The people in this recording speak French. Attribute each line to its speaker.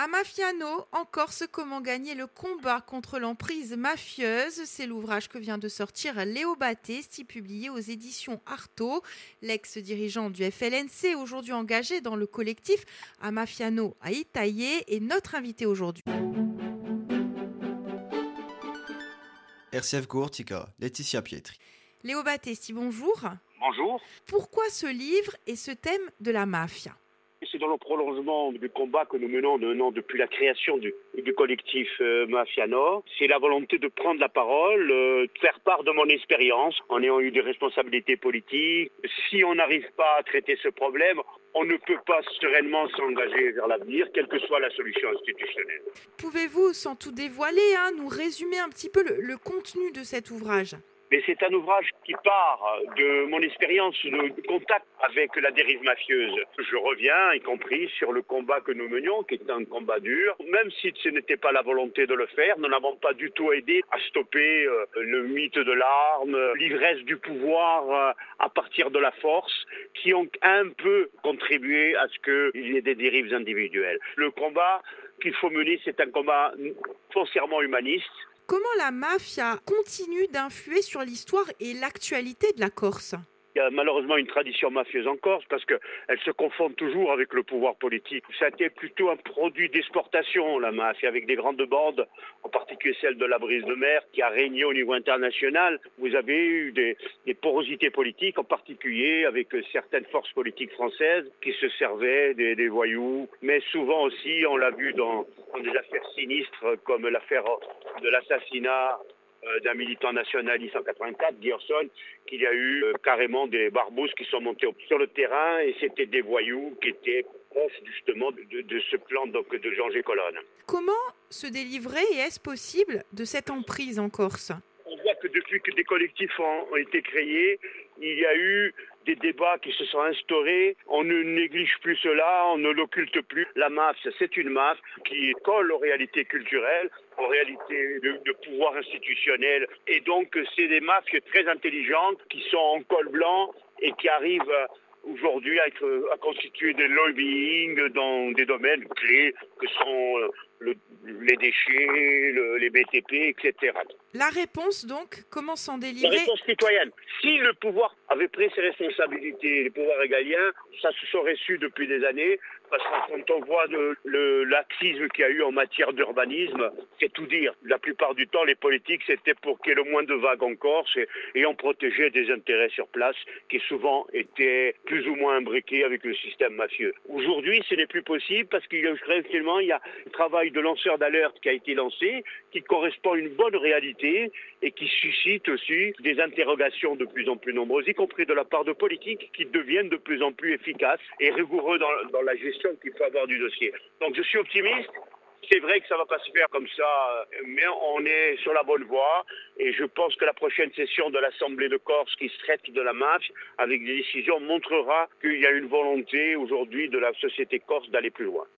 Speaker 1: À Mafiano, en Corse, comment gagner le combat contre l'emprise mafieuse? C'est l'ouvrage que vient de sortir Léo Battesti, publié aux éditions Artaud. L'ex-dirigeant du FLNC, aujourd'hui engagé dans le collectif à Mafiano à Itaillé, est notre invité aujourd'hui.
Speaker 2: RCF Courtica, Laetitia Pietri.
Speaker 1: Léo Battesti, bonjour.
Speaker 3: Bonjour.
Speaker 1: Pourquoi ce livre et ce thème de la mafia?
Speaker 3: C'est dans le prolongement du combat que nous menons depuis la création du, collectif euh, Mafia Nord. C'est la volonté de prendre la parole, euh, de faire part de mon expérience en ayant eu des responsabilités politiques. Si on n'arrive pas à traiter ce problème, on ne peut pas sereinement s'engager vers l'avenir, quelle que soit la solution institutionnelle.
Speaker 1: Pouvez-vous, sans tout dévoiler, hein, nous résumer un petit peu le contenu de cet ouvrage?
Speaker 3: Mais c'est un ouvrage qui part de mon expérience de contact avec la dérive mafieuse. Je reviens, y compris sur le combat que nous menions, qui est un combat dur. Même si ce n'était pas la volonté de le faire, nous n'avons pas du tout aidé à stopper euh, le mythe de l'arme, l'ivresse du pouvoir euh, à partir de la force, qui ont un peu contribué à ce qu'il y ait des dérives individuelles. Le combat qu'il faut mener, c'est un combat foncièrement humaniste
Speaker 1: Comment la mafia continue d'influer sur l'histoire et l'actualité de la Corse?
Speaker 3: Il y a malheureusement une tradition mafieuse en Corse parce qu'elle se confond toujours avec le pouvoir politique. Ça a été plutôt un produit d'exportation, la mafia, avec des grandes bandes, en particulier celle de la brise de mer, qui a régné au niveau international. Vous avez eu des, porosités politiques, en particulier avec certaines forces politiques françaises qui se servaient des, voyous, mais souvent aussi, on l'a vu dans, dans des affaires sinistres comme l'affaire de l'assassinat euh, d'un militant nationaliste en 84, Gerson, qu'il y a eu euh, carrément des barbouzes qui sont montés sur le terrain et c'était des voyous qui étaient proches justement de, ce plan donc, de Jean G. Colonne.
Speaker 1: Comment se délivrer et est-ce possible de cette emprise en Corse?
Speaker 3: On voit que depuis que des collectifs ont été créés, il y a eu des débats qui se sont instaurés. On ne néglige plus cela, on ne l'occulte plus. La mafia, c'est une mafia qui colle aux réalités culturelles, aux réalités de, pouvoir institutionnel. Et donc, c'est des mafias très intelligentes qui sont en col blanc et qui arrivent aujourd'hui à, à, constituer des lobbying dans des domaines clés que sont euh, les déchets, les BTP, etc.
Speaker 1: La réponse donc, comment s'en délivrer
Speaker 3: La réponse citoyenne. Si le pouvoir avait pris ses responsabilités, les pouvoirs régaliens, ça se serait su depuis des années, parce que quand on voit le, laxisme qu'il y a eu en matière d'urbanisme, c'est tout dire. La plupart du temps, les politiques, c'était pour qu'il y ait le moins de vagues en Corse et, et on protégeait des intérêts sur place qui souvent étaient plus ou moins imbriqués avec le système mafieux. Aujourd'hui, ce n'est plus possible parce qu'il y a un travail de lanceur d'alerte qui a été lancé, qui correspond à une bonne réalité et qui suscite aussi des interrogations de plus en plus nombreuses, y compris de la part de politiques qui deviennent de plus en plus efficaces et rigoureux dans la gestion qu'il avoir du dossier. Donc je suis optimiste. C'est vrai que ça ne va pas se faire comme ça, mais on est sur la bonne voie et je pense que la prochaine session de l'Assemblée de Corse qui se traite de la mafia avec des décisions montrera qu'il y a une volonté aujourd'hui de la société corse d'aller plus loin.